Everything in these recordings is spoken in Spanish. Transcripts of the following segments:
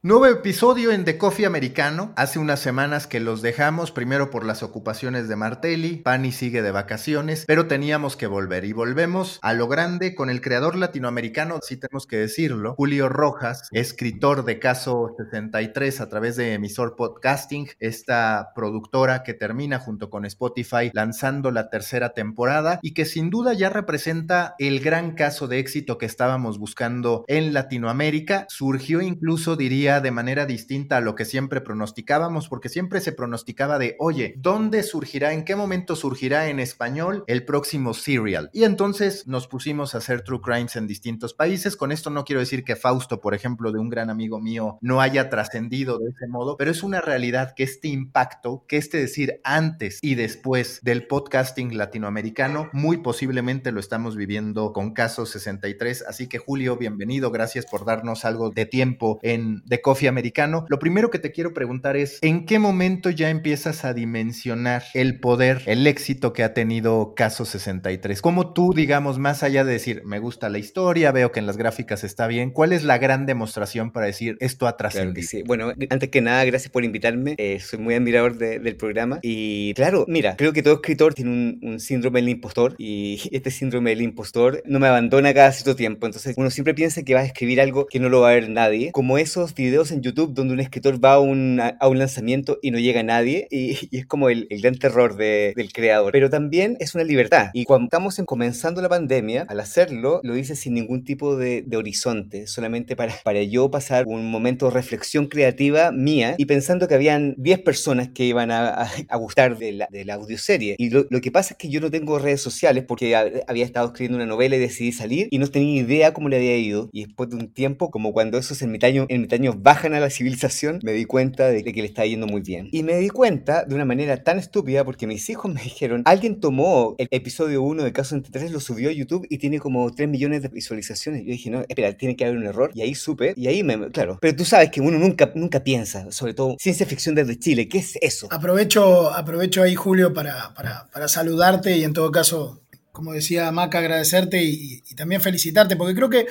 Nuevo episodio en The Coffee Americano. Hace unas semanas que los dejamos, primero por las ocupaciones de Martelli, Pani sigue de vacaciones, pero teníamos que volver y volvemos a lo grande con el creador latinoamericano, si tenemos que decirlo, Julio Rojas, escritor de Caso 63 a través de Emisor Podcasting, esta productora que termina junto con Spotify lanzando la tercera temporada y que sin duda ya representa el gran caso de éxito que estábamos buscando en Latinoamérica. Surgió incluso, diría, de manera distinta a lo que siempre pronosticábamos, porque siempre se pronosticaba de, oye, ¿dónde surgirá, en qué momento surgirá en español el próximo serial? Y entonces nos pusimos a hacer true crimes en distintos países. Con esto no quiero decir que Fausto, por ejemplo, de un gran amigo mío, no haya trascendido de ese modo, pero es una realidad que este impacto, que este decir antes y después del podcasting latinoamericano, muy posiblemente lo estamos viviendo con Caso 63. Así que Julio, bienvenido, gracias por darnos algo de tiempo en coffee americano, lo primero que te quiero preguntar es, ¿en qué momento ya empiezas a dimensionar el poder, el éxito que ha tenido Caso 63? ¿Cómo tú, digamos, más allá de decir, me gusta la historia, veo que en las gráficas está bien, ¿cuál es la gran demostración para decir, esto ha trascendido? sí. Bueno, antes que nada, gracias por invitarme, eh, soy muy admirador del programa y claro, mira, creo que todo escritor tiene un, un síndrome del impostor y este síndrome del impostor no me abandona cada cierto tiempo, entonces uno siempre piensa que va a escribir algo que no lo va a ver nadie, como esos videos en YouTube donde un escritor va a un, a un lanzamiento y no llega nadie y, es como el, el gran terror de, del creador. Pero también es una libertad. Y cuando estamos en, comenzando la pandemia, al hacerlo, lo hice sin ningún tipo de, de horizonte, solamente para, para yo pasar un momento de reflexión creativa mía y pensando que habían 10 personas que iban a, a, a gustar de la, de la audioserie. Y lo, lo, que pasa es que yo no tengo redes sociales porque había estado escribiendo una novela y decidí salir y no tenía idea cómo le había ido. Y después de un tiempo, como cuando esos ermitaños, ermitaños bajan a la civilización, me di cuenta de que le está yendo muy bien. Y me di cuenta de una manera tan estúpida porque mis hijos me dijeron, alguien tomó el episodio 1 de Caso 23, lo subió a YouTube y tiene como 3 millones de visualizaciones. Yo dije, no, espera, tiene que haber un error. Y ahí supe, y ahí me, claro. Pero tú sabes que uno nunca, nunca piensa, sobre todo ciencia ficción desde Chile, ¿qué es eso? Aprovecho, aprovecho ahí, Julio, para, para, para saludarte y en todo caso como decía Maca, agradecerte y, y, también felicitarte, porque creo que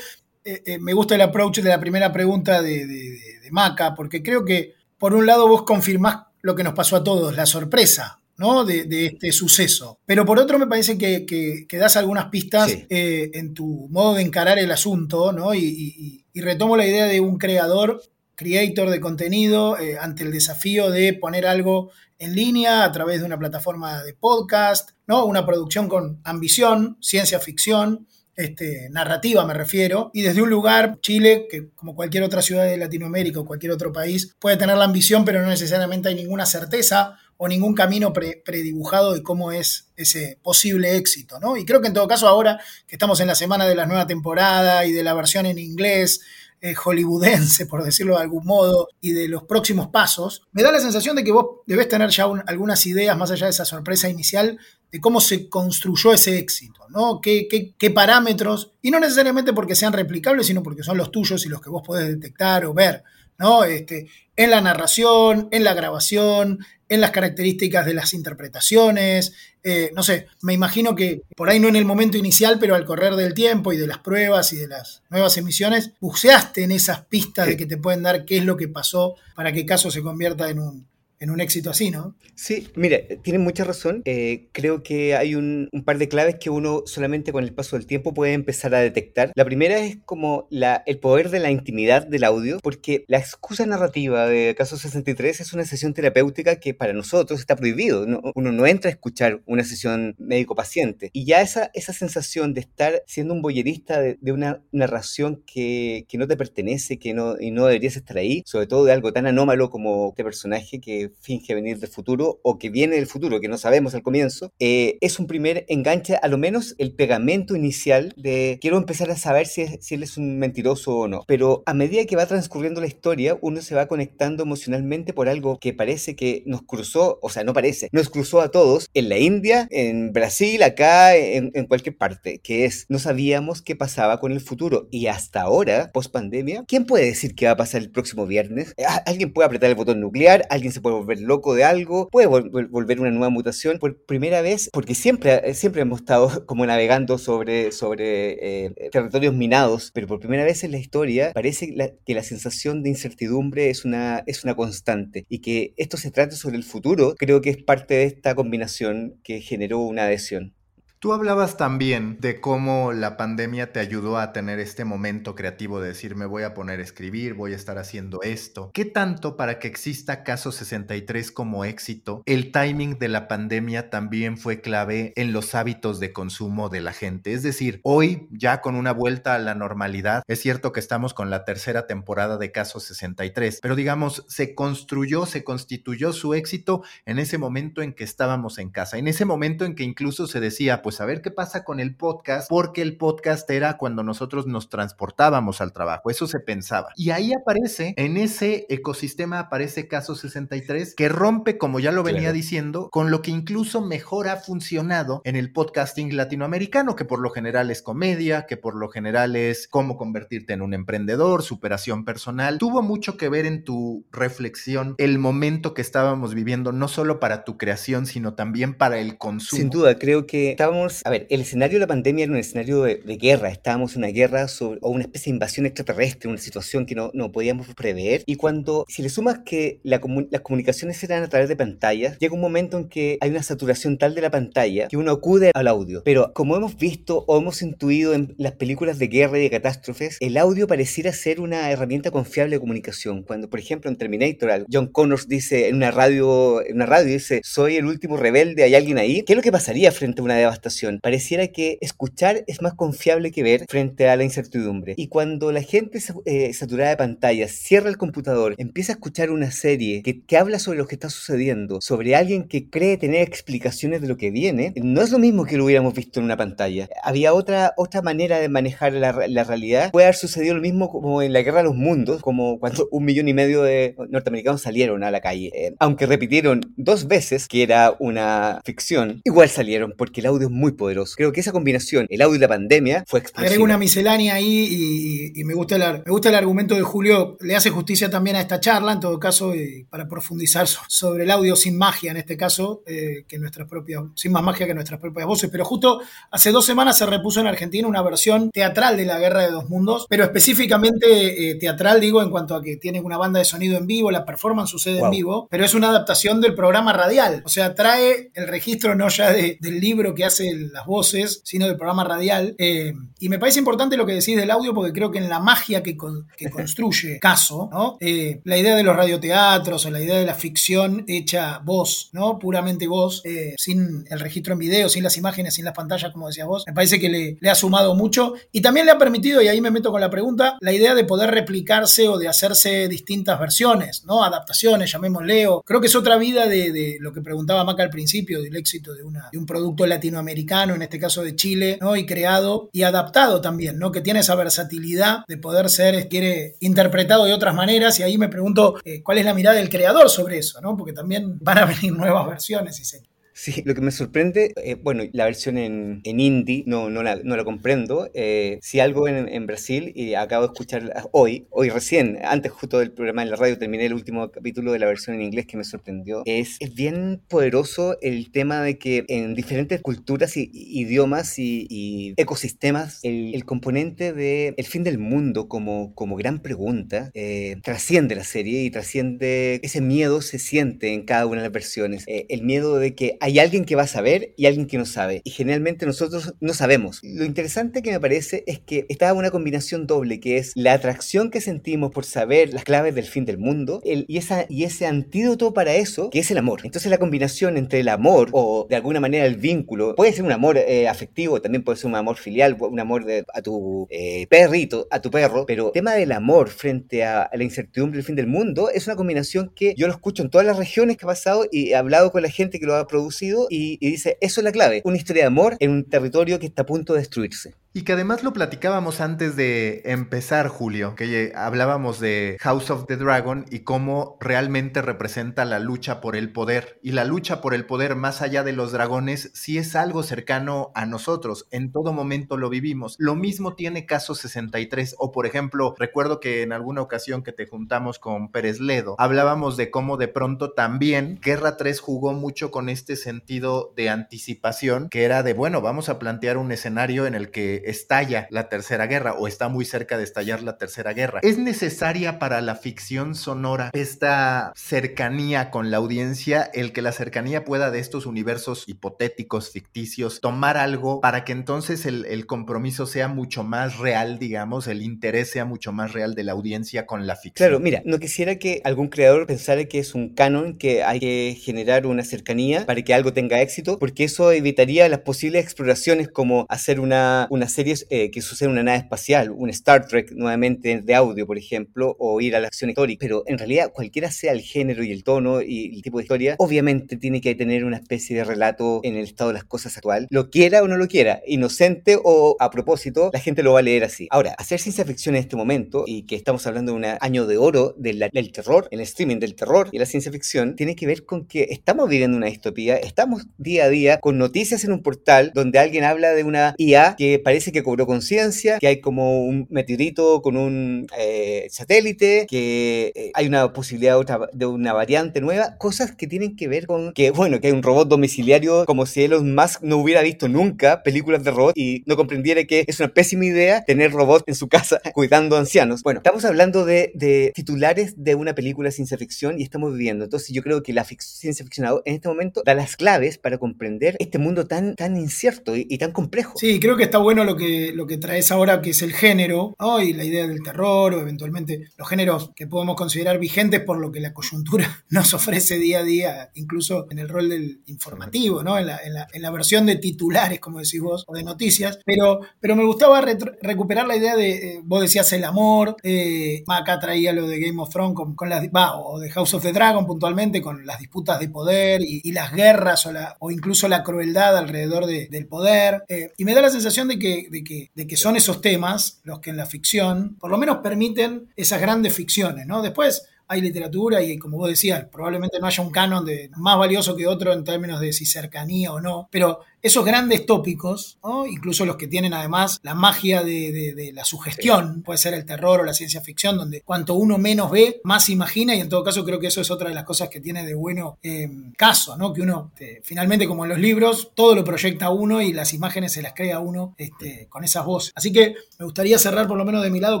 eh, eh, me gusta el approach de la primera pregunta de, de, de Maca, porque creo que por un lado vos confirmás lo que nos pasó a todos, la sorpresa, ¿no? De, de, este suceso. Pero por otro me parece que, que, que das algunas pistas sí. eh, en tu modo de encarar el asunto, ¿no? Y, y, y, retomo la idea de un creador, creator de contenido, eh, ante el desafío de poner algo en línea a través de una plataforma de podcast, ¿no? Una producción con ambición, ciencia ficción, este, narrativa me refiero, y desde un lugar, Chile, que como cualquier otra ciudad de Latinoamérica o cualquier otro país, puede tener la ambición, pero no necesariamente hay ninguna certeza o ningún camino pre, predibujado de cómo es ese posible éxito, ¿no? Y creo que en todo caso ahora que estamos en la semana de la nueva temporada y de la versión en inglés, eh, hollywoodense, por decirlo de algún modo, y de los próximos pasos, me da la sensación de que vos debés tener ya un, algunas ideas, más allá de esa sorpresa inicial, de cómo se construyó ese éxito, ¿no? ¿Qué, qué, qué parámetros, y no necesariamente porque sean replicables, sino porque son los tuyos y los que vos podés detectar o ver, ¿no? Este, en la narración, en la grabación, en las características de las interpretaciones, eh, no sé, me imagino que por ahí no en el momento inicial, pero al correr del tiempo y de las pruebas y de las nuevas emisiones, buceaste en esas pistas de que te pueden dar qué es lo que pasó para que Caso se convierta en un, en un éxito así, ¿no? Sí, mira, tienen mucha razón. Eh, creo que hay un, un, par de claves que uno solamente con el paso del tiempo puede empezar a detectar. La primera es como la, el poder de la intimidad del audio, porque la excusa narrativa de Caso 63 es una sesión terapéutica que para nosotros está prohibido. No, uno no entra a escuchar una sesión médico-paciente. Y ya esa, esa sensación de estar siendo un boyerista de, de una narración que, que, no te pertenece, que no, y no deberías estar ahí, sobre todo de algo tan anómalo como este personaje que finge venir del futuro o que viene del futuro, que no sabemos al comienzo, eh, es un primer enganche, a lo menos el pegamento inicial de quiero empezar a saber si, es, si él es un mentiroso o no. Pero a medida que va transcurriendo la historia, uno se va conectando emocionalmente por algo que parece que nos cruzó, o sea, no parece, nos cruzó a todos en la India, en Brasil, acá, en, en cualquier parte, que es, no sabíamos qué pasaba con el futuro y hasta ahora, post pandemia, ¿quién puede decir qué va a pasar el próximo viernes? ¿Alguien puede apretar el botón nuclear? ¿Alguien se puede volver loco de algo, puede volver una nueva mutación por primera vez, porque siempre, siempre hemos estado como navegando sobre, sobre eh, territorios minados, pero por primera vez en la historia parece que la sensación de incertidumbre es una, es una constante y que esto se trate sobre el futuro, creo que es parte de esta combinación que generó una adhesión. Tú hablabas también de cómo la pandemia te ayudó a tener este momento creativo de decir, me voy a poner a escribir, voy a estar haciendo esto. ¿Qué tanto para que exista Caso 63 como éxito, el timing de la pandemia también fue clave en los hábitos de consumo de la gente? Es decir, hoy ya con una vuelta a la normalidad, es cierto que estamos con la tercera temporada de Caso 63, pero digamos, se construyó, se constituyó su éxito en ese momento en que estábamos en casa, en ese momento en que incluso se decía, pues a ver qué pasa con el podcast, porque el podcast era cuando nosotros nos transportábamos al trabajo, eso se pensaba. Y ahí aparece, en ese ecosistema aparece Caso 63, que rompe, como ya lo venía diciendo, con lo que incluso mejor ha funcionado en el podcasting latinoamericano, que por lo general es comedia, que por lo general es cómo convertirte en un emprendedor, superación personal. Tuvo mucho que ver en tu reflexión el momento que estábamos viviendo, no solo para tu creación, sino también para el consumo. Sin duda, creo que estábamos a ver, el escenario de la pandemia era un escenario de, guerra, estábamos en una guerra o una especie de invasión extraterrestre, una situación que no, no podíamos prever. Y cuando, si le sumas que las comunicaciones eran a través de pantallas, llega un momento en que hay una saturación tal de la pantalla que uno acude al audio. Pero como hemos visto o hemos intuido en las películas de guerra y de catástrofes, el audio pareciera ser una herramienta confiable de comunicación. Cuando, por ejemplo, en Terminator, John Connors dice en una radio, en una radio dice, soy el último rebelde, ¿hay alguien ahí? ¿Qué es lo que pasaría frente a una devastación? Pareciera que escuchar es más confiable que ver frente a la incertidumbre. Y cuando la gente eh, saturada de pantallas cierra el computador, empieza a escuchar una serie que, que, habla sobre lo que está sucediendo, sobre alguien que cree tener explicaciones de lo que viene, no es lo mismo que lo hubiéramos visto en una pantalla. Había otra, otra manera de manejar la, la realidad. Puede haber sucedido lo mismo como en la Guerra de los Mundos, como cuando un millón y medio de norteamericanos salieron a la calle. Eh, aunque repitieron dos veces que era una ficción, igual salieron porque el audio muy poderoso. Creo que esa combinación, el audio y la pandemia, fue explosiva. Agrego una miscelánea ahí y, me, gusta el, me gusta el argumento de Julio. Le hace justicia también a esta charla, en todo caso, para profundizar sobre el audio sin magia, en este caso, eh, que nuestras propias, sin más magia que nuestras propias voces. Pero justo hace dos semanas se repuso en Argentina una versión teatral de la Guerra de dos Mundos, pero específicamente eh, teatral, digo, en cuanto a que tiene una banda de sonido en vivo, la performance sucede en vivo, pero es una adaptación del programa radial. O sea, trae el registro no ya del libro que hace las voces, sino del programa radial. Eh, y me parece importante lo que decís del audio porque creo que en la magia que, construye Caso, ¿no? Eh, la idea de los radioteatros o la idea de la ficción hecha voz, ¿no? Puramente voz, eh, sin el registro en video, sin las imágenes, sin las pantallas, como decías vos, me parece que le, le ha sumado mucho y también le ha permitido, y ahí me meto con la pregunta, la idea de poder replicarse o de hacerse distintas versiones, ¿no? Adaptaciones, llamémosle, o creo que es otra vida de, lo que preguntaba Maca al principio, del éxito de, una, de un producto latinoamericano en este caso de Chile, ¿no? y creado y adaptado también, ¿no? que tiene esa versatilidad de poder ser, quiere, interpretado de otras maneras, y ahí me pregunto eh, cuál es la mirada del creador sobre eso, ¿no? porque también van a venir nuevas versiones y se Sí, lo que me sorprende, eh, bueno, la versión en, en indie no, no, la, no la comprendo. Eh, si algo en, en, Brasil, y acabo de escuchar hoy, hoy recién, antes justo del programa en la radio, terminé el último capítulo de la versión en inglés que me sorprendió. Es, es bien poderoso el tema de que en diferentes culturas y, idiomas y, ecosistemas, el, componente de fin del mundo como, como gran pregunta eh, trasciende la serie y trasciende ese miedo se siente en cada una de las versiones. El miedo de que hay alguien que va a saber y alguien que no sabe. Y generalmente nosotros no sabemos. Lo interesante que me parece es que está una combinación doble, que es la atracción que sentimos por saber las claves del fin del mundo y, esa, y ese antídoto para eso, que es el amor. Entonces la combinación entre el amor o de alguna manera el vínculo, puede ser un amor eh, afectivo, también puede ser un amor filial, un amor a tu eh, perrito, a tu perro, pero el tema del amor frente a, a la incertidumbre del fin del mundo es una combinación que yo lo escucho en todas las regiones que ha pasado y he hablado con la gente que lo ha producido y, dice, eso es la clave, una historia de amor en un territorio que está a punto de destruirse. Y que además lo platicábamos antes de empezar, Julio, que hablábamos de House of the Dragon y cómo realmente representa la lucha por el poder. Y la lucha por el poder más allá de los dragones sí es algo cercano a nosotros. En todo momento lo vivimos. Lo mismo tiene Caso 63 o por ejemplo, recuerdo que en alguna ocasión que te juntamos con Pérez Ledo, hablábamos de cómo de pronto también Guerra 3 jugó mucho con este sentido de anticipación, que era de, bueno, vamos a plantear un escenario en el que estalla la tercera guerra o está muy cerca de estallar la tercera guerra. ¿Es necesaria para la ficción sonora esta cercanía con la audiencia, el que la cercanía pueda de estos universos hipotéticos, ficticios, tomar algo para que entonces el, el compromiso sea mucho más real, digamos, el interés sea mucho más real de la audiencia con la ficción? Claro, mira, no quisiera que algún creador pensara que es un canon, que hay que generar una cercanía para que algo tenga éxito, porque eso evitaría las posibles exploraciones como hacer una, una serie eh, que sucede en una nave espacial, un Star Trek nuevamente de audio, por ejemplo, o ir a la acción histórica. Pero en realidad, cualquiera sea el género y el tono y el tipo de historia, obviamente tiene que tener una especie de relato en el estado de las cosas actual, lo quiera o no lo quiera, inocente o a propósito, la gente lo va a leer así. Ahora, hacer ciencia ficción en este momento, y que estamos hablando de un año de oro del, del terror, el streaming del terror y la ciencia ficción, tiene que ver con que estamos viviendo una distopía, estamos día a día con noticias en un portal donde alguien habla de una IA que parece que cobró conciencia, que hay como un meteorito con un eh, satélite, que eh, hay una posibilidad de, una variante nueva, cosas que tienen que ver con que, bueno, que hay un robot domiciliario como si Elon Musk no hubiera visto nunca películas de robots y no comprendiera que es una pésima idea tener robots en su casa cuidando ancianos. Bueno, estamos hablando de, de titulares de una película de ciencia ficción y estamos viviendo. Entonces yo creo que la ciencia ficción en este momento da las claves para comprender este mundo tan, tan incierto y, tan complejo. Sí, creo que está bueno lo que, lo que traes ahora, que es el género, y la idea del terror, o eventualmente los géneros que podemos considerar vigentes por lo que la coyuntura nos ofrece día a día, incluso en el rol del informativo, ¿no? en, la, en, la, versión de titulares, como decís vos, o de noticias. Pero, pero me gustaba recuperar la idea de, eh, vos decías el amor, eh, acá traía lo de Game of Thrones con, con las, o de House of the Dragon puntualmente, con las disputas de poder y, las guerras o, la, o incluso la crueldad alrededor del poder. Eh, y me da la sensación de que, de que, de, que, son esos temas los que en la ficción, por lo menos permiten esas grandes ficciones, ¿no? Después hay literatura y como vos decías, probablemente no haya un canon de, más valioso que otro en términos de si cercanía o no, pero esos grandes tópicos, incluso los que tienen además la magia de, la sugestión, puede ser el terror o la ciencia ficción, donde cuanto uno menos ve, más imagina, y en todo caso creo que eso es otra de las cosas que tiene de bueno eh, caso, ¿no? que uno este, finalmente como en los libros, todo lo proyecta uno y las imágenes se las crea uno este, con esas voces. Así que me gustaría cerrar por lo menos de mi lado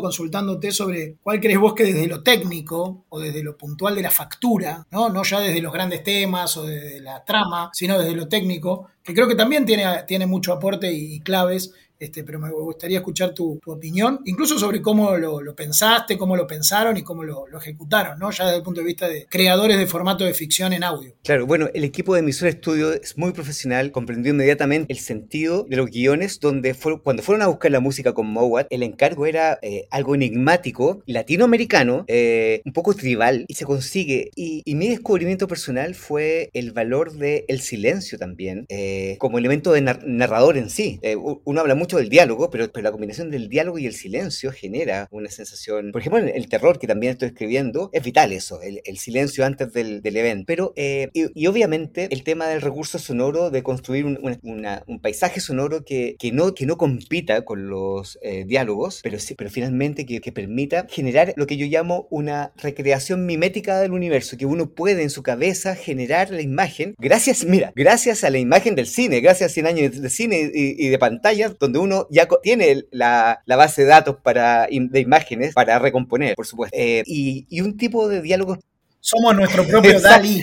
consultándote sobre cuál crees vos que desde lo técnico o desde lo puntual de la factura, ¿no? no ya desde los grandes temas o desde la trama, sino desde lo técnico, que creo que también tiene, tiene mucho aporte y claves este, pero me gustaría escuchar tu, opinión, incluso sobre cómo lo, pensaste, cómo lo pensaron y cómo lo, ejecutaron, ¿no? Ya desde el punto de vista de creadores de formato de ficción en audio. Claro, bueno, el equipo de Emisor Studio es muy profesional, comprendió inmediatamente el sentido de los guiones, donde cuando fueron a buscar la música con Mowat, el encargo era eh, algo enigmático, latinoamericano, eh, un poco tribal, y se consigue. Y, mi descubrimiento personal fue el valor del el silencio también, eh, como elemento de narrador en sí. uno habla mucho mucho del diálogo, pero, pero la combinación del diálogo y el silencio genera una sensación. Por ejemplo, el, terror que también estoy escribiendo, es vital eso, el, el silencio antes del, del evento. Pero, eh, y, obviamente, el tema del recurso sonoro, de construir un, un paisaje sonoro que, que, no, que no compita con los eh, diálogos, pero, pero finalmente que, que permita generar lo que yo llamo una recreación mimética del universo, que uno puede en su cabeza generar la imagen, gracias, mira, gracias a la imagen del cine, gracias a 100 años de cine y, y de pantalla, donde uno ya tiene la, base de datos para, de imágenes para recomponer, por supuesto. Eh, y, y, un tipo de diálogo somos nuestro propio DALI.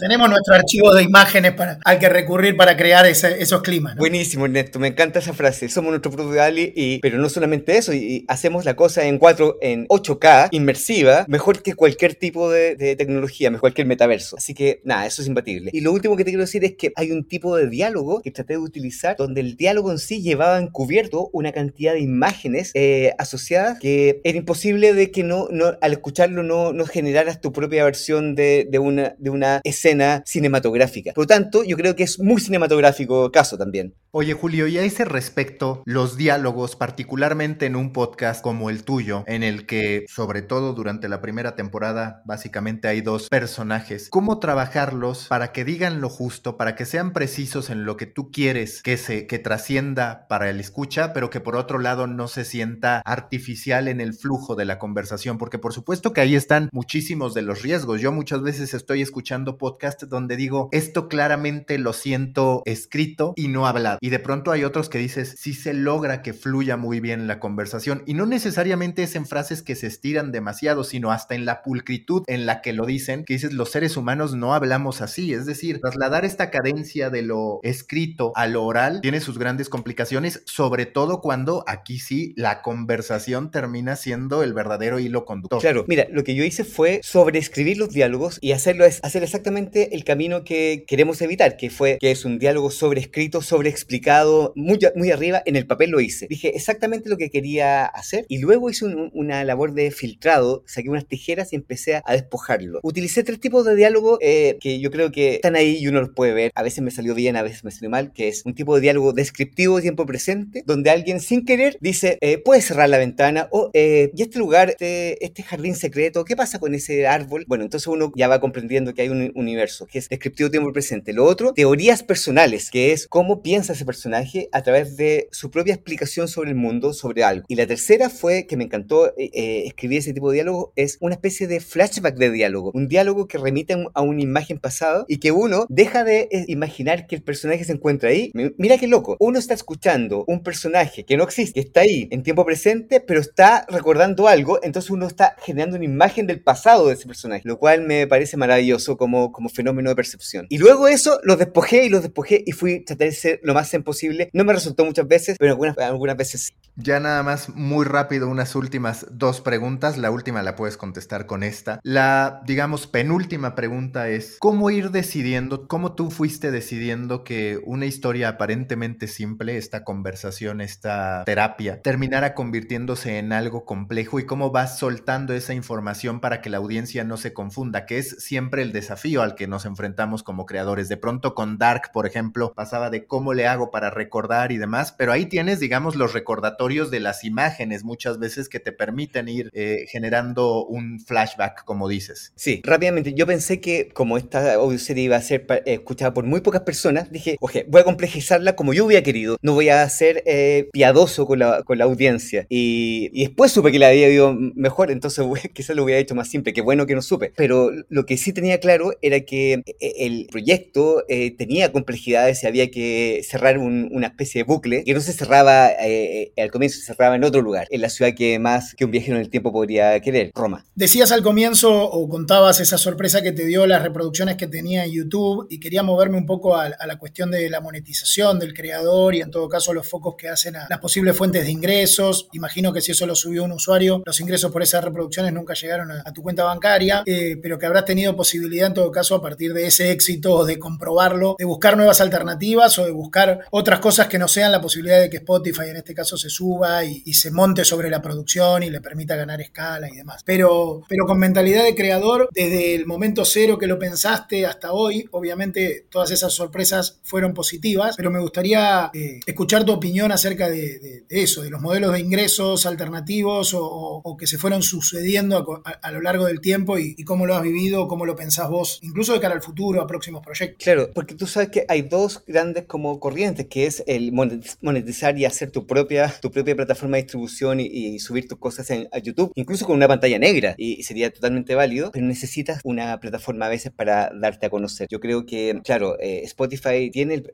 tenemos nuestro archivo de imágenes para, al que recurrir para crear esos climas. Buenísimo, Ernesto. Me encanta esa frase. Somos nuestro propio DALI, y, pero no solamente eso. Y, hacemos la cosa en 4, en 8K, inmersiva, mejor que cualquier tipo de, tecnología, mejor que cualquier metaverso. Así que, nada, eso es imbatible. Y lo último que te quiero decir es que hay un tipo de diálogo que traté de utilizar donde el diálogo en sí llevaba encubierto una cantidad de imágenes eh, asociadas que era imposible de que no, no al escucharlo no, no generaras tu propia versión de, una, de una escena cinematográfica. Por lo tanto, yo creo que es muy cinematográfico caso también. Oye Julio, y a ese respecto, los diálogos, particularmente en un podcast como el tuyo, en el que, sobre todo durante la primera temporada, básicamente hay dos personajes, ¿cómo trabajarlos para que digan lo justo, para que sean precisos en lo que tú quieres que se que trascienda para el escucha, pero que por otro lado no se sienta artificial en el flujo de la conversación? Porque por supuesto que ahí están muchísimos de los riesgos. Yo muchas veces estoy escuchando podcasts donde digo, esto claramente lo siento escrito y no hablado y de pronto hay otros que dices, sí se logra que fluya muy bien la conversación. Y no necesariamente es en frases que se estiran demasiado, sino hasta en la pulcritud en la que lo dicen, que dices, los seres humanos no hablamos así. Es decir, trasladar esta cadencia de lo escrito a lo oral tiene sus grandes complicaciones, sobre todo cuando aquí sí la conversación termina siendo el verdadero hilo conductor. Claro, mira, lo que yo hice fue sobreescribir los diálogos y hacerlo es hacer exactamente el camino que queremos evitar, que fue que es un diálogo sobrescrito, sobreexplicado explicado muy, muy arriba, en el papel lo hice. Dije exactamente lo que quería hacer y luego hice una labor de filtrado, saqué unas tijeras y empecé a, despojarlo. Utilicé tres tipos de diálogo eh, que yo creo que están ahí y uno los puede ver. A veces me salió bien, a veces me salió mal, que es un tipo de diálogo descriptivo de tiempo presente, donde alguien sin querer dice, eh, puedes cerrar la ventana o, eh, ¿y este lugar, este, este jardín secreto, qué pasa con ese árbol? Bueno, entonces uno ya va comprendiendo que hay un universo que es descriptivo de tiempo presente. Lo otro, teorías personales, que es cómo piensas personaje a través de su propia explicación sobre el mundo, sobre algo. Y la tercera fue, que me encantó eh, eh, escribir ese tipo de diálogo, es una especie de flashback de diálogo. Un diálogo que remite a una imagen pasada y que uno deja de eh, imaginar que el personaje se encuentra ahí. Mira qué loco. Uno está escuchando un personaje que no existe, que está ahí en tiempo presente, pero está recordando algo, entonces uno está generando una imagen del pasado de ese personaje, lo cual me parece maravilloso como, como fenómeno de percepción. Y luego eso lo despojé y lo despojé y fui tratar de ser lo más posible. No me resultó muchas veces, pero algunas, algunas veces sí. Ya nada más, muy rápido, unas últimas dos preguntas. La última la puedes contestar con esta. La, digamos, penúltima pregunta es, ¿cómo ir decidiendo, cómo tú fuiste decidiendo que una historia aparentemente simple, esta conversación, esta terapia, terminara convirtiéndose en algo complejo y cómo vas soltando esa información para que la audiencia no se confunda, que es siempre el desafío al que nos enfrentamos como creadores. De pronto con Dark, por ejemplo, pasaba de cómo le hago para recordar y demás, pero ahí tienes, digamos, los recordatorios de las imágenes muchas veces que te permiten ir eh, generando un flashback, como dices. Sí, rápidamente, yo pensé que como esta audioserie iba a ser escuchada por muy pocas personas, dije, oye, voy a complejizarla como yo hubiera querido, no voy a ser eh, piadoso con la, con la audiencia. Y, después supe que la había ido mejor, entonces quizás lo hubiera hecho más simple, qué bueno que no supe. Pero lo que sí tenía claro era que eh, el proyecto tenía complejidades y había que cerrar una especie de bucle que no se cerraba eh, eh, al comienzo, se cerraba en otro lugar, en la ciudad que más que un viajero en el tiempo podría querer, Roma. Decías al comienzo o contabas esa sorpresa que te dio las reproducciones que tenía en YouTube y quería moverme un poco a, la cuestión de la monetización del creador y en todo caso los focos que hacen a las posibles fuentes de ingresos. Imagino que si eso lo subió un usuario, los ingresos por esas reproducciones nunca llegaron a, tu cuenta bancaria, eh, pero que habrás tenido posibilidad en todo caso a partir de ese éxito de comprobarlo, de buscar nuevas alternativas o de buscar otras cosas que no sean la posibilidad de que Spotify en este caso se suba y, se monte sobre la producción y le permita ganar escala y demás. Pero, pero con mentalidad de creador, desde el momento cero que lo pensaste hasta hoy, obviamente todas esas sorpresas fueron positivas, pero me gustaría eh, escuchar tu opinión acerca de, eso, de los modelos de ingresos alternativos o, que se fueron sucediendo a, lo largo del tiempo y, y, cómo lo has vivido, cómo lo pensás vos, incluso de cara al futuro, a próximos proyectos. Claro, porque tú sabes que hay dos grandes como corrientes que es el monetizar y hacer tu propia, tu propia plataforma de distribución y, subir tus cosas en, a YouTube, incluso con una pantalla negra, y, sería totalmente válido, pero necesitas una plataforma a veces para darte a conocer. Yo creo que, claro, eh, Spotify tiene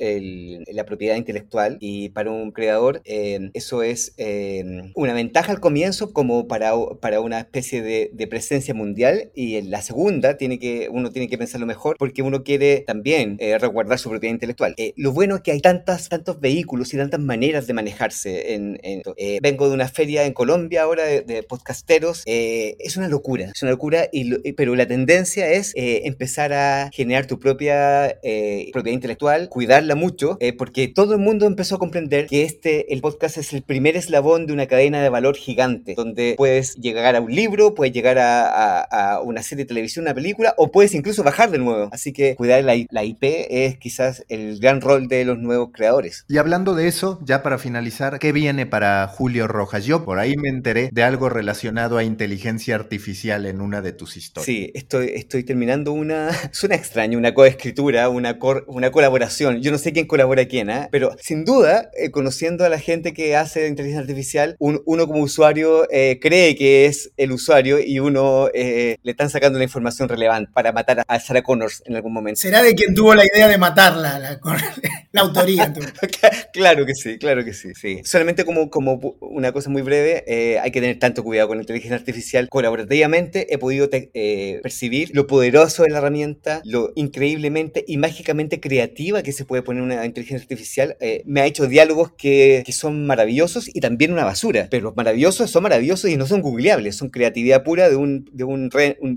la propiedad intelectual y para un creador eh, eso es eh, una ventaja al comienzo como para, para una especie de, de, presencia mundial y en la segunda tiene que, uno tiene que pensarlo mejor porque uno quiere también resguardar su propiedad intelectual. lo bueno es que hay tantas tantos vehículos y tantas maneras de manejarse. En, eh, vengo de una feria en Colombia ahora de, podcasteros. Eh, es una locura, es una locura, y, pero la tendencia es eh, empezar a generar tu propia propiedad intelectual, cuidarla mucho, porque todo el mundo empezó a comprender que este, el podcast es el primer eslabón de una cadena de valor gigante, donde puedes llegar a un libro, puedes llegar a, una, serie de televisión, una película, o puedes incluso bajar de nuevo. Así que cuidar la, la IP es quizás el gran rol de los nuevos creadores. Y hablando de eso, ya para finalizar, ¿qué viene para Julio Rojas? Yo por ahí me enteré de algo relacionado a inteligencia artificial en una de tus historias. Sí, estoy, estoy terminando una, suena extraño, una coescritura, una, una colaboración. Yo no sé quién colabora quién, ¿eh? pero sin duda, eh, conociendo a la gente que hace inteligencia artificial, uno como usuario eh, cree que es el usuario y uno eh, le están sacando la información relevante para matar a Sarah Connors en algún momento. Será de quien tuvo la idea de matarla, la, la autoría. claro que sí, claro que sí, sí. Solamente como, como una cosa muy breve, eh, hay que tener tanto cuidado con la inteligencia artificial. Colaborativamente he podido percibir lo poderoso de la herramienta, lo increíblemente y mágicamente creativa que se puede poner una inteligencia artificial. me ha hecho diálogos que, que son maravillosos y también una basura, pero los maravillosos son maravillosos y no son googleables, son creatividad pura de, un, de, un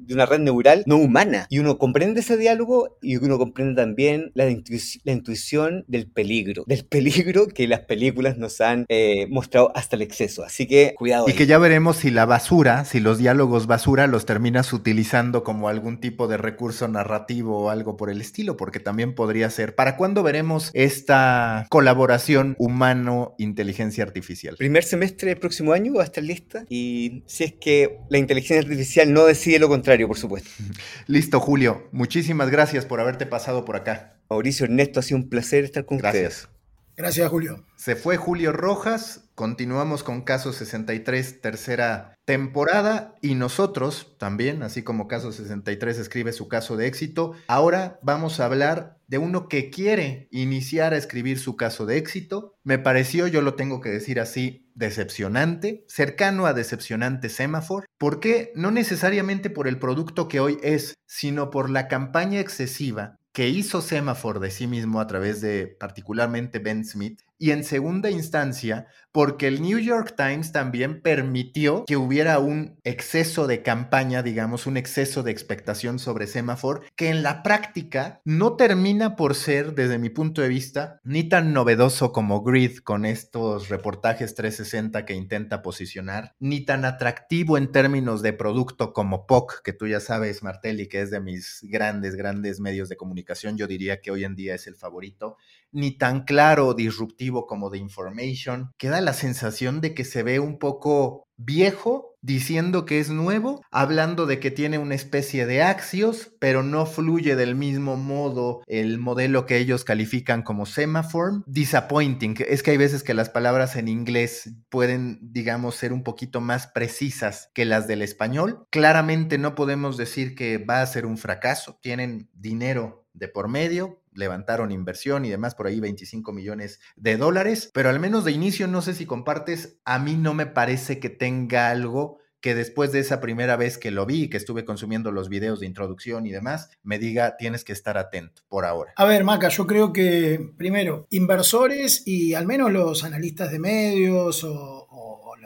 de una red neural no humana. Y uno comprende ese diálogo y uno comprende también la, la intuición del peligro, del peligro que las películas nos han eh, mostrado hasta el exceso. Así que cuidado. Y que ya veremos si la basura, si los diálogos basura los terminas utilizando como algún tipo de recurso narrativo o algo por el estilo, porque también podría ser. ¿Para cuándo veremos esta colaboración humano-inteligencia artificial? Primer semestre del próximo año va a estar lista y si es que la inteligencia artificial no decide lo contrario, por supuesto. Listo, Julio. Muchísimas gracias por haberte pasado por acá. Mauricio Ernesto, ha sido un placer estar con gracias. ustedes. Gracias, Julio. Se fue Julio Rojas, continuamos con Caso 63, tercera temporada, y nosotros también, así como Caso 63 escribe su caso de éxito, ahora vamos a hablar de uno que quiere iniciar a escribir su caso de éxito. Me pareció, yo lo tengo que decir así, decepcionante, cercano a decepcionante Semaphore. ¿Por qué? No necesariamente por el producto que hoy es, sino por la campaña excesiva que hizo Semaphore de sí mismo a través de particularmente Ben Smith, y en segunda instancia, porque el New York Times también permitió que hubiera un exceso de campaña, digamos, un exceso de expectación sobre Semaphore, que en la práctica no termina por ser, desde mi punto de vista, ni tan novedoso como Grid con estos reportajes 360 que intenta posicionar, ni tan atractivo en términos de producto como POC, que tú ya sabes, Martelli, que es de mis grandes, grandes medios de comunicación, yo diría que hoy en día es el favorito ni tan claro o disruptivo como The Information, queda la sensación de que se ve un poco viejo diciendo que es nuevo, hablando de que tiene una especie de axios, pero no fluye del mismo modo el modelo que ellos califican como semaphore. Disappointing, es que hay veces que las palabras en inglés pueden, digamos, ser un poquito más precisas que las del español. Claramente no podemos decir que va a ser un fracaso, tienen dinero de por medio, levantaron inversión y demás, por ahí 25 millones de dólares, pero al menos de inicio, no sé si compartes, a mí no me parece que tenga algo que después de esa primera vez que lo vi, que estuve consumiendo los videos de introducción y demás, me diga, tienes que estar atento por ahora. A ver, Maca, yo creo que primero, inversores y al menos los analistas de medios o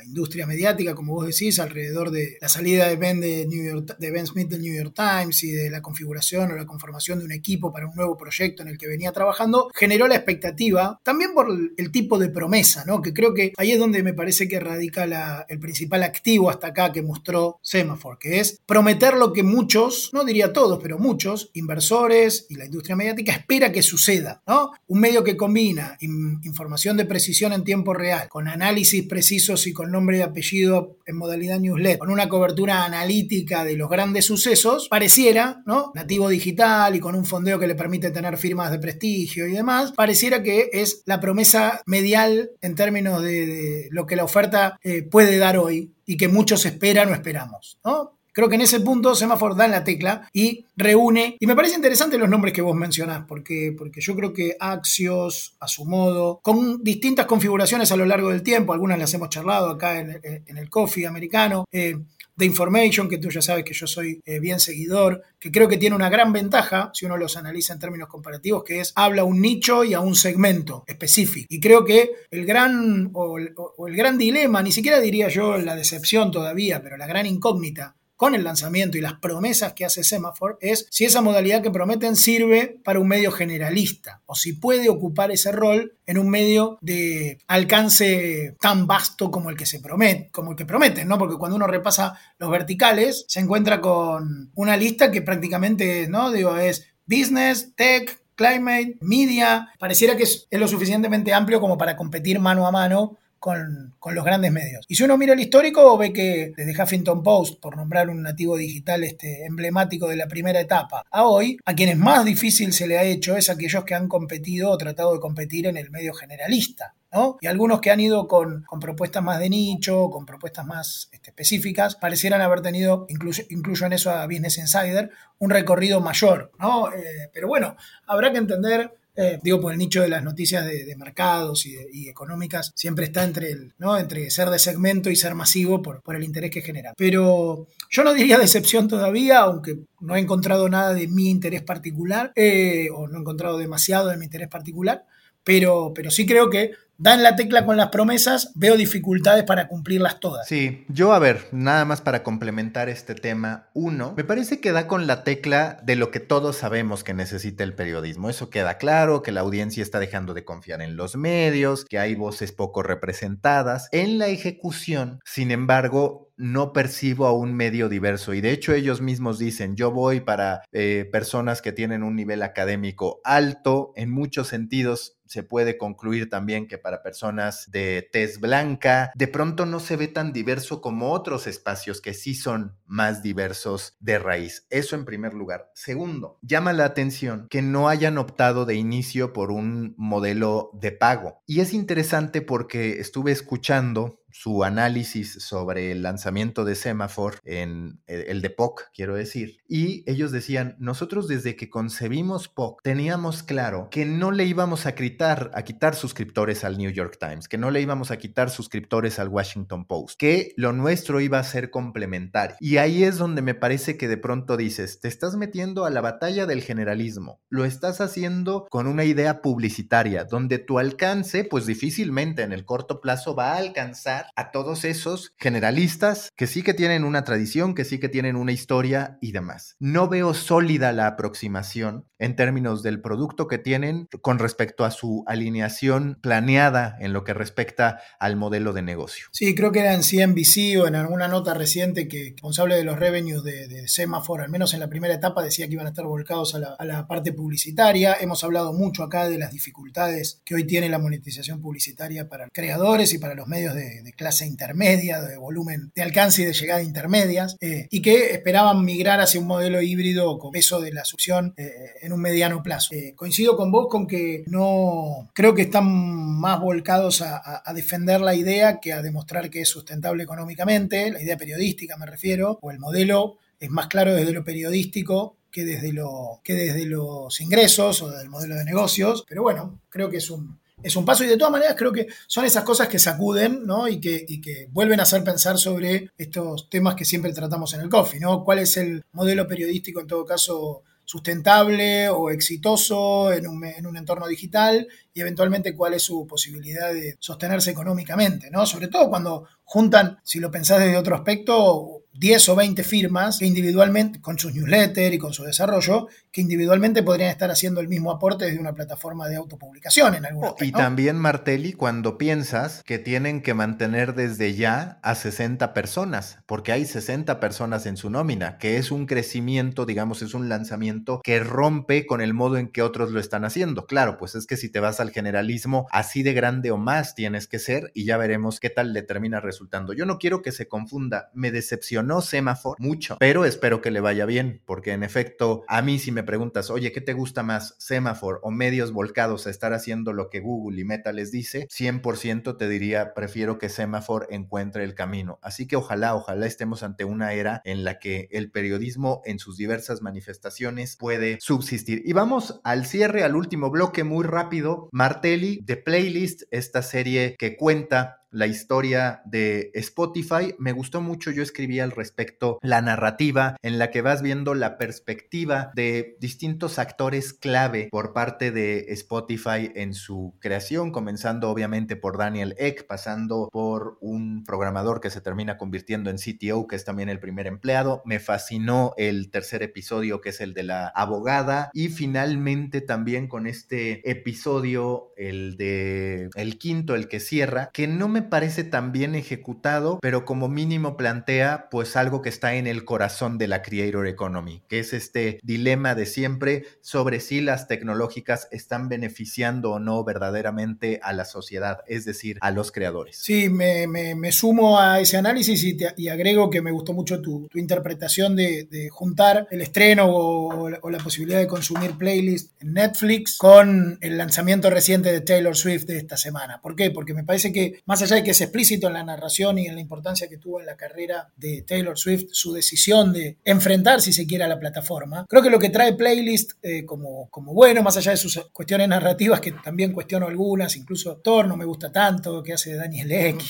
industria mediática, como vos decís, alrededor de la salida de Ben, de ben Smith del New York Times y de la configuración o la conformación de un equipo para un nuevo proyecto en el que venía trabajando, generó la expectativa, también por el tipo de promesa, ¿no? que creo que ahí es donde me parece que radica la, el principal activo hasta acá que mostró Semaphore, que es prometer lo que muchos, no diría todos, pero muchos, inversores y la industria mediática espera que suceda. ¿no? Un medio que combina información de precisión en tiempo real con análisis precisos y con nombre y apellido en modalidad newsletter, con una cobertura analítica de los grandes sucesos, pareciera, ¿no? Nativo digital y con un fondeo que le permite tener firmas de prestigio y demás, pareciera que es la promesa medial en términos de, lo que la oferta eh, puede dar hoy y que muchos esperan o esperamos, ¿no? Creo que en ese punto Semaphore da en la tecla y reúne, y me parece interesante los nombres que vos mencionás, porque, porque yo creo que Axios, a su modo, con distintas configuraciones a lo largo del tiempo, algunas las hemos charlado acá en, el coffee americano, eh, The Information, que tú ya sabes que yo soy eh, bien seguidor, que creo que tiene una gran ventaja, si uno los analiza en términos comparativos, que es habla a un nicho y a un segmento específico. Y creo que el gran, o el gran dilema, ni siquiera diría yo la decepción todavía, pero la gran incógnita con el lanzamiento y las promesas que hace Semaphore es si esa modalidad que prometen sirve para un medio generalista o si puede ocupar ese rol en un medio de alcance tan vasto como el que se promete, como el que prometen, ¿no? Porque cuando uno repasa los verticales se encuentra con una lista que prácticamente, ¿no? Digo, es business, tech, climate, media. Pareciera que es, lo suficientemente amplio como para competir mano a mano con, los grandes medios. Y si uno mira el histórico, ve que desde Huffington Post, por nombrar un nativo digital este, emblemático de la primera etapa, a hoy, a quienes más difícil se le ha hecho es aquellos que han competido o tratado de competir en el medio generalista. Y algunos que han ido con, propuestas más de nicho, con propuestas más este, específicas, parecieran haber tenido, incluso, incluyo en eso a Business Insider, un recorrido mayor, ¿no? Eh, pero bueno, habrá que entender eh, digo, por el nicho de las noticias de, mercados y, económicas siempre está entre, el, ¿no? entre ser de segmento y ser masivo por, por, el interés que genera. Pero yo no diría decepción todavía, aunque no he encontrado nada de mi interés particular, eh, o no he encontrado demasiado de mi interés particular, pero, pero sí creo que dan la tecla con las promesas, veo dificultades para cumplirlas todas. Sí, yo a ver, nada más para complementar este tema, uno, me parece que da con la tecla de lo que todos sabemos que necesita el periodismo. Eso queda claro, que la audiencia está dejando de confiar en los medios, que hay voces poco representadas. En la ejecución, sin embargo, no percibo a un medio diverso y de hecho ellos mismos dicen, yo voy para eh, personas que tienen un nivel académico alto, en muchos sentidos se puede concluir también que para personas de tez blanca, de pronto no se ve tan diverso como otros espacios que sí son más diversos de raíz. Eso en primer lugar. Segundo, llama la atención que no hayan optado de inicio por un modelo de pago. Y es interesante porque estuve escuchando su análisis sobre el lanzamiento de Semaphore en eh, el de POC, quiero decir. Y ellos decían, nosotros desde que concebimos POC teníamos claro que no le íbamos a quitar, a quitar suscriptores al New York Times, que no le íbamos a quitar suscriptores al Washington Post, que lo nuestro iba a ser complementario. Y ahí es donde me parece que de pronto dices, te estás metiendo a la batalla del generalismo, lo estás haciendo con una idea publicitaria, donde tu alcance, pues difícilmente en el corto plazo va a alcanzar a todos esos generalistas que sí que tienen una tradición, que sí que tienen una historia y demás. No veo sólida la aproximación en términos del producto que tienen con respecto a su alineación planeada en lo que respecta al modelo de negocio. Sí, creo que era en CNBC o en alguna nota reciente que el responsable de los revenues de, de Semaphore, al menos en la primera etapa, decía que iban a estar volcados a la, a la parte publicitaria. Hemos hablado mucho acá de las dificultades que hoy tiene la monetización publicitaria para creadores y para los medios de, de clase intermedia, de volumen de alcance y de llegada intermedias, eh, y que esperaban migrar hacia un modelo híbrido con peso de la succión eh, en un mediano plazo. Eh, coincido con vos con que no creo que están más volcados a, defender la idea que a demostrar que es sustentable económicamente, la idea periodística me refiero, o el modelo es más claro desde lo periodístico que desde, lo, que desde los ingresos o del modelo de negocios, pero bueno, creo que es un, es un paso y de todas maneras creo que son esas cosas que sacuden ¿no? y, que, y que vuelven a hacer pensar sobre estos temas que siempre tratamos en el coffee, ¿no? ¿Cuál es el modelo periodístico en todo caso sustentable o exitoso en un, en un, entorno digital y eventualmente cuál es su posibilidad de sostenerse económicamente, ¿no? Sobre todo cuando juntan, si lo pensás desde otro aspecto, 10 o 20 firmas que individualmente, con sus newsletters y con su desarrollo, que individualmente podrían estar haciendo el mismo aporte desde una plataforma de autopublicación en algún oh, Y también, Martelli, cuando piensas que tienen que mantener desde ya a 60 personas, porque hay 60 personas en su nómina, que es un crecimiento, digamos, es un lanzamiento que rompe con el modo en que otros lo están haciendo. Claro, pues es que si te vas al generalismo, así de grande o más tienes que ser y ya veremos qué tal le termina resultando. Yo no quiero que se confunda, me decepciona no Semaphore mucho, pero espero que le vaya bien, porque en efecto, a mí si me preguntas, oye, ¿qué te gusta más, Semaphore o medios volcados a estar haciendo lo que Google y Meta les dice? 100% te diría, prefiero que Semaphore encuentre el camino. Así que ojalá, ojalá estemos ante una era en la que el periodismo en sus diversas manifestaciones puede subsistir. Y vamos al cierre, al último bloque muy rápido. Martelli, de Playlist, esta serie que cuenta la historia de Spotify. Me gustó mucho, yo escribí al respecto la narrativa en la que vas viendo la perspectiva de distintos actores clave por parte de Spotify en su creación, comenzando obviamente por Daniel Eck, pasando por un programador que se termina convirtiendo en CTO, que es también el primer empleado. Me fascinó el tercer episodio, que es el de la abogada, y finalmente también con este episodio, el de el quinto, el que cierra, que no me parece tan bien ejecutado, pero como mínimo plantea pues algo que está en el corazón de la creator economy, que es este dilema de siempre sobre si las tecnológicas están beneficiando o no verdaderamente a la sociedad, es decir, a los creadores. Sí, me, me, sumo a ese análisis y, y, agrego que me gustó mucho tu, tu interpretación de, de, juntar el estreno o, o, la posibilidad de consumir playlist en Netflix con el lanzamiento reciente de Taylor Swift de esta semana. ¿Por qué? Porque me parece que más allá de que es explícito en la narración y en la importancia que tuvo en la carrera de Taylor Swift, su decisión de enfrentar, si se quiere, a la plataforma, creo que lo que trae playlist eh, como, como bueno, más allá de sus cuestiones narrativas, que también cuestiono algunas, incluso Thor no me gusta tanto, que hace de Daniel Ek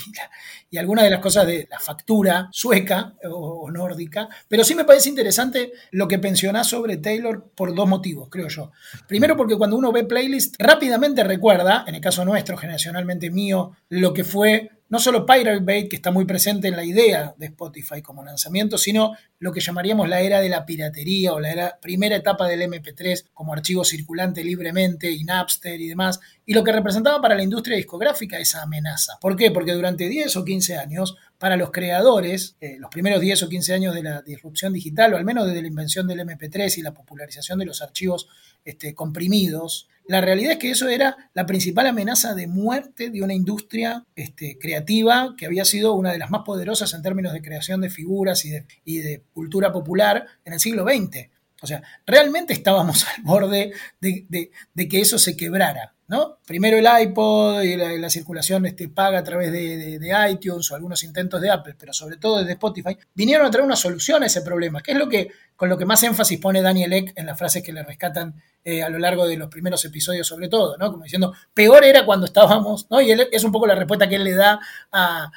y, algunas de las cosas de la factura sueca o, nórdica, pero sí me parece interesante lo que pensionás sobre Taylor por dos motivos, creo yo. Primero porque cuando uno ve playlist, rápidamente recuerda, en el caso nuestro, generacionalmente mío, lo que fue no solo Pirate Bay, que está muy presente en la idea de Spotify como lanzamiento, sino lo que llamaríamos la era de la piratería o la primera etapa del MP3 como archivo circulante libremente y Napster y demás, y lo que representaba para la industria discográfica esa amenaza. ¿Por qué? Porque durante 10 o 15 años, para los creadores, eh, los primeros 10 o 15 años de la disrupción digital, o al menos desde la invención del MP3 y la popularización de los archivos este, comprimidos, la realidad es que eso era la principal amenaza de muerte de una industria este, creativa que había sido una de las más poderosas en términos de creación de figuras y de, y de cultura popular en el siglo XX. O sea, realmente estábamos al borde de, que eso se quebrara. ¿no? Primero el iPod y la, circulación este, paga a través de, iTunes o algunos intentos de Apple, pero sobre todo desde Spotify, vinieron a traer una solución a ese problema, que es lo que, con lo que más énfasis pone Daniel Eck en las frases que le rescatan eh, a lo largo de los primeros episodios, sobre todo, ¿no? Como diciendo, peor era cuando estábamos, ¿no? Y es un poco la respuesta que él le da a,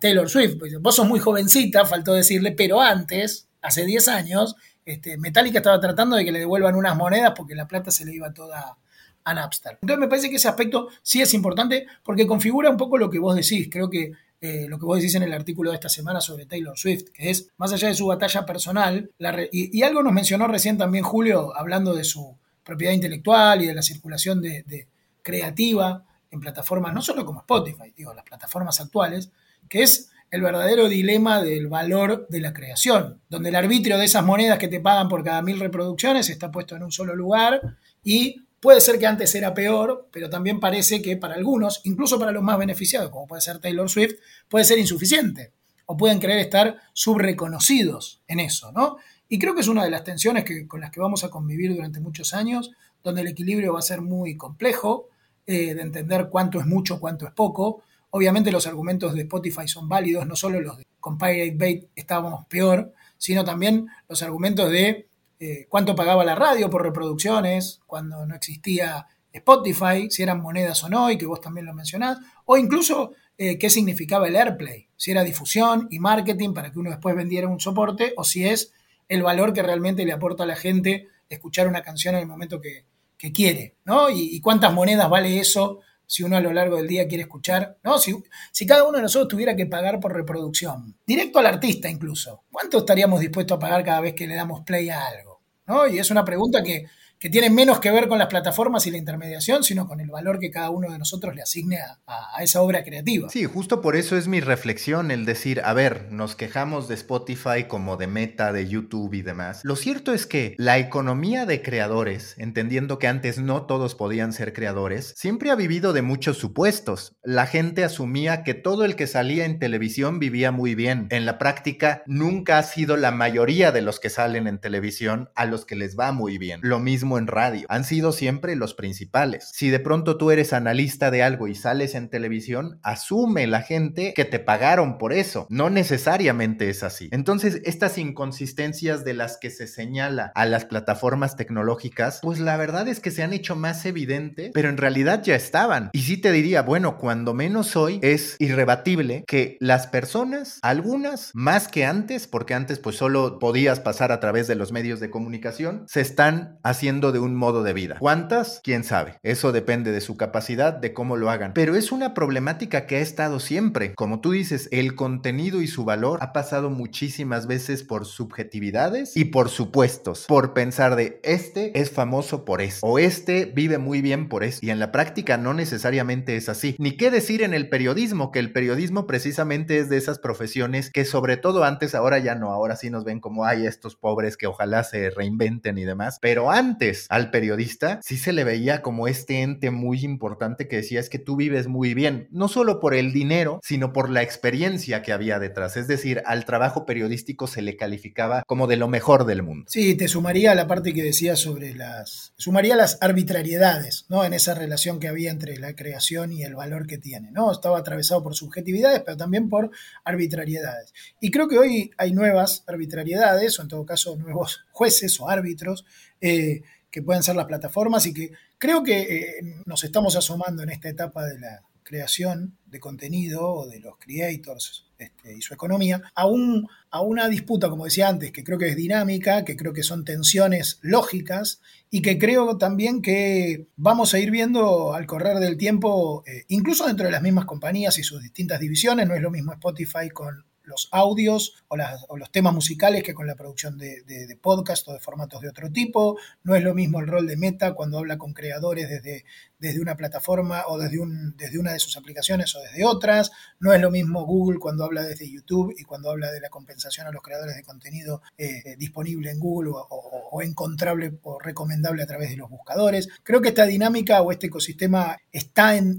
Taylor Swift. Vos sos muy jovencita, faltó decirle, pero antes, hace 10 años, este, Metallica estaba tratando de que le devuelvan unas monedas porque la plata se le iba toda a Napster. Entonces me parece que ese aspecto sí es importante porque configura un poco lo que vos decís. Creo que eh, lo que vos decís en el artículo de esta semana sobre Taylor Swift, que es, más allá de su batalla personal, y, algo nos mencionó recién también Julio, hablando de su propiedad intelectual y de la circulación de creativa en plataformas, no solo como Spotify, digo, las plataformas actuales, que es el verdadero dilema del valor de la creación, donde el arbitrio de esas monedas que te pagan por cada mil reproducciones está puesto en un solo lugar y puede ser que antes era peor, pero también parece que para algunos, incluso para los más beneficiados, como puede ser Taylor Swift, puede ser insuficiente o pueden creer estar subreconocidos en eso, ¿no? Y creo que es una de las tensiones que, con las que vamos a convivir durante muchos años, donde el equilibrio va a ser muy complejo, eh, de entender cuánto es mucho, cuánto es poco, Obviamente los argumentos de Spotify son válidos, no solo los de con Pirate Bay estábamos peor, sino también los argumentos de eh, cuánto pagaba la radio por reproducciones cuando no existía Spotify, si eran monedas o no, y que vos también lo mencionás, o incluso eh, qué significaba el AirPlay, si era difusión y marketing para que uno después vendiera un soporte, o si es el valor que realmente le aporta a la gente escuchar una canción en el momento que, quiere, ¿no? y, cuántas monedas vale eso si uno a lo largo del día quiere escuchar, ¿no? Si, si, cada uno de nosotros tuviera que pagar por reproducción, directo al artista incluso, ¿cuánto estaríamos dispuestos a pagar cada vez que le damos play a algo? ¿no? Y es una pregunta que que tiene menos que ver con las plataformas y la intermediación, sino con el valor que cada uno de nosotros le asigne a, esa obra creativa. Sí, justo por eso es mi reflexión el decir, a ver, nos quejamos de Spotify como de Meta, de YouTube y demás. Lo cierto es que la economía de creadores, entendiendo que antes no todos podían ser creadores, siempre ha vivido de muchos supuestos. La gente asumía que todo el que salía en televisión vivía muy bien. En la práctica, nunca ha sido la mayoría de los que salen en televisión a los que les va muy bien. Lo mismo en radio. Han sido siempre los principales. Si de pronto tú eres analista de algo y sales en televisión, asume la gente que te pagaron por eso. No necesariamente es así. Entonces, estas inconsistencias de las que se señala a las plataformas tecnológicas, pues la verdad es que se han hecho más evidentes, pero en realidad ya estaban. Y sí te diría, bueno, cuando menos hoy es irrebatible que las personas, algunas más que antes, porque antes pues solo podías pasar a través de los medios de comunicación, se están haciendo de un modo de vida. ¿Cuántas? ¿Quién sabe? Eso depende de su capacidad, de cómo lo hagan. Pero es una problemática que ha estado siempre. Como tú dices, el contenido y su valor ha pasado muchísimas veces por subjetividades y por supuestos, por pensar de este es famoso por eso o este vive muy bien por eso. Y en la práctica no necesariamente es así. Ni qué decir en el periodismo, que el periodismo precisamente es de esas profesiones que sobre todo antes, ahora ya no, ahora sí nos ven como hay estos pobres que ojalá se reinventen y demás. Pero antes al periodista sí se le veía como este ente muy importante que decía es que tú vives muy bien, no solo por el dinero, sino por la experiencia que había detrás. Es decir, al trabajo periodístico se le calificaba como de lo mejor del mundo. Sí, te sumaría la parte que decía sobre las, sumaría las arbitrariedades, ¿no? En esa relación que había entre la creación y el valor que tiene, ¿no? Estaba atravesado por subjetividades, pero también por arbitrariedades. Y creo que hoy hay nuevas arbitrariedades, o en todo caso nuevos jueces o árbitros, eh, que pueden ser las plataformas y que creo que eh, nos estamos asomando en esta etapa de la creación de contenido o de los creators este, y su economía, a, a una disputa, como decía antes, que creo que es dinámica, que creo que son tensiones lógicas y que creo también que vamos a ir viendo al correr del tiempo, eh, incluso dentro de las mismas compañías y sus distintas divisiones, no es lo mismo Spotify con los audios o, los temas musicales que con la producción de, de, podcast o de formatos de otro tipo. No es lo mismo el rol de Meta cuando habla con creadores desde desde una plataforma o desde, un, desde una de sus aplicaciones o desde otras. No es lo mismo Google cuando habla desde YouTube y cuando habla de la compensación a los creadores de contenido eh, disponible en Google o, encontrable o recomendable a través de los buscadores. Creo que esta dinámica o este ecosistema está en,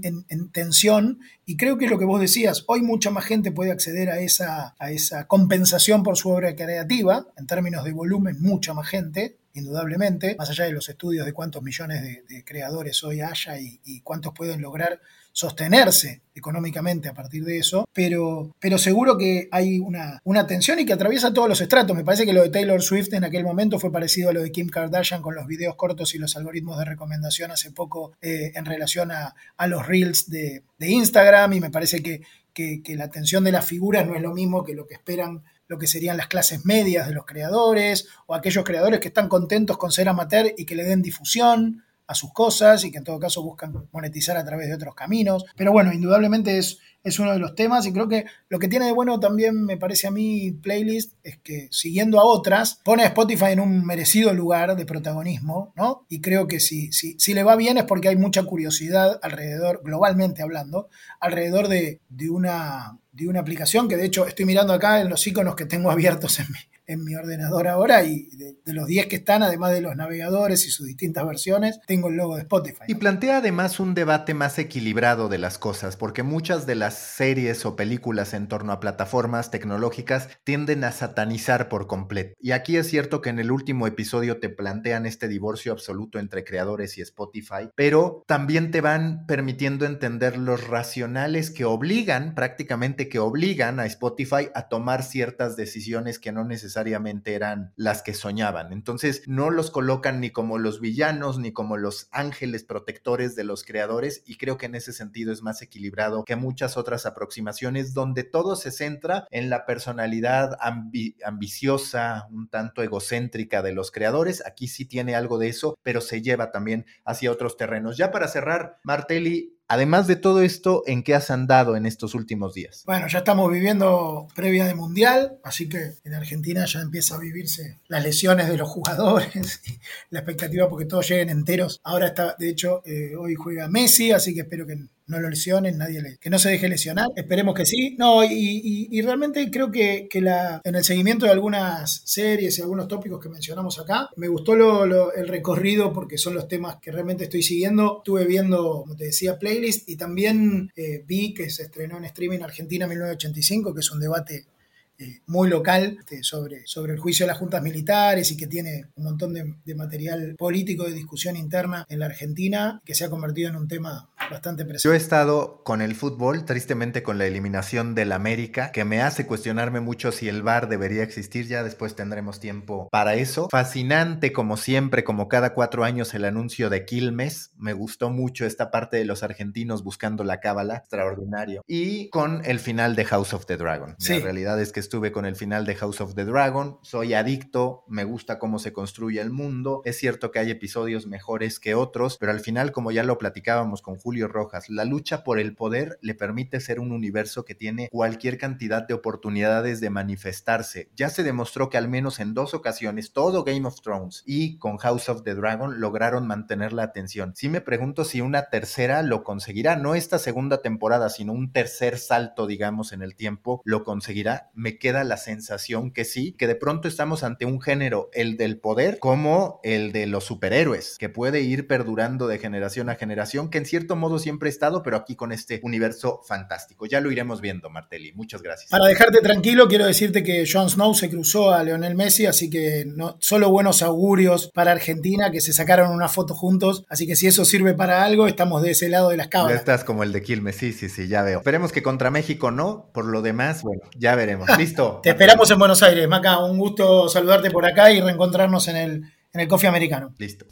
tensión y creo que lo que vos decías, hoy mucha más gente puede acceder a esa, a esa compensación por su obra creativa, en términos de volumen, mucha más gente indudablemente, más allá de los estudios de cuántos millones de, creadores hoy haya y, cuántos pueden lograr sostenerse económicamente a partir de eso, pero, seguro que hay una, tensión y que atraviesa todos los estratos. Me parece que lo de Taylor Swift en aquel momento fue parecido a lo de Kim Kardashian con los videos cortos y los algoritmos de recomendación hace poco eh, en relación a, los reels de, Instagram y me parece que, que, que la atención de las figuras no es lo mismo que lo que esperan lo que serían las clases medias de los creadores o aquellos creadores que están contentos con ser amateur y que le den difusión a sus cosas y que en todo caso buscan monetizar a través de otros caminos. Pero bueno, indudablemente es, es uno de los temas y creo que lo que tiene de bueno también me parece a mí Playlist es que siguiendo a otras pone a Spotify en un merecido lugar de protagonismo, ¿no? Y creo que si, si, si le va bien es porque hay mucha curiosidad alrededor, globalmente hablando, alrededor de, de una de una aplicación que de hecho estoy mirando acá en los iconos que tengo abiertos en mi, en mi ordenador ahora y de, los 10 que están, además de los navegadores y sus distintas versiones, tengo el logo de Spotify. Y plantea además un debate más equilibrado de las cosas, porque muchas de las series o películas en torno a plataformas tecnológicas tienden a satanizar por completo. Y aquí es cierto que en el último episodio te plantean este divorcio absoluto entre creadores y Spotify, pero también te van permitiendo entender los racionales que obligan, prácticamente que obligan a Spotify a tomar ciertas decisiones que no necesariamente necesariamente eran las que soñaban. Entonces no los colocan ni como los villanos ni como los ángeles protectores de los creadores y creo que en ese sentido es más equilibrado que muchas otras aproximaciones donde todo se centra en la personalidad ambiciosa, un tanto egocéntrica de los creadores. Aquí sí tiene algo de eso, pero se lleva también hacia otros terrenos. Ya para cerrar, Martelli, Además de todo esto, ¿en qué has andado en estos últimos días? Bueno, ya estamos viviendo previa de Mundial, así que en Argentina ya empieza a vivirse las lesiones de los jugadores, y la expectativa porque todos lleguen enteros. Ahora está, de hecho, eh, hoy juega Messi, así que espero que no lo lesionen, nadie le, que no se deje lesionar. Esperemos que sí. No, y, realmente creo que, la, en el seguimiento de algunas series y algunos tópicos que mencionamos acá, me gustó el recorrido porque son los temas que realmente estoy siguiendo. Estuve viendo, como te decía, playlist y también eh, vi que se estrenó en streaming Argentina 1985, que es un debate eh, muy local este, sobre, sobre el juicio de las juntas militares y que tiene un montón de, material político de discusión interna en la Argentina que se ha convertido en un tema bastante presente. Yo he estado con el fútbol, tristemente con la eliminación del América, que me hace cuestionarme mucho si el VAR debería existir, ya después tendremos tiempo para eso. Fascinante como siempre, como cada cuatro años el anuncio de Quilmes, me gustó mucho esta parte de los argentinos buscando la cábala, extraordinario. Y con el final de House of the Dragon. La realidad es que estuve con el final de House of the Dragon, soy adicto, me gusta cómo se construye el mundo, es cierto que hay episodios mejores que otros, pero al final, como ya lo platicábamos con Julio Rojas, la lucha por el poder le permite ser un universo que tiene cualquier cantidad de oportunidades de manifestarse. Ya se demostró que al menos en dos ocasiones todo Game of Thrones y con House of the Dragon lograron mantener la atención. Si me pregunto si una tercera lo conseguirá, no esta segunda temporada, sino un tercer salto, digamos, en el tiempo, lo conseguirá. Me queda la sensación que sí, que de pronto estamos ante un género, el del poder, como el de los superhéroes, que puede ir perdurando de generación a generación, que en cierto modo siempre ha estado, pero aquí con este universo fantástico. Ya lo iremos viendo, Martelli. Muchas gracias. Para dejarte tranquilo, quiero decirte que Jon Snow se cruzó a Leonel Messi, así que no, solo buenos augurios para Argentina, que se sacaron una foto juntos, así que si eso sirve para algo, estamos de ese lado de las cámaras. Estás como el de Quilmes, sí, sí, sí, ya veo. Esperemos que contra México no, por lo demás, bueno, ya veremos. Listo. Te esperamos en Buenos Aires, Maca, un gusto saludarte por acá y reencontrarnos en el, en el coffee americano. Listo.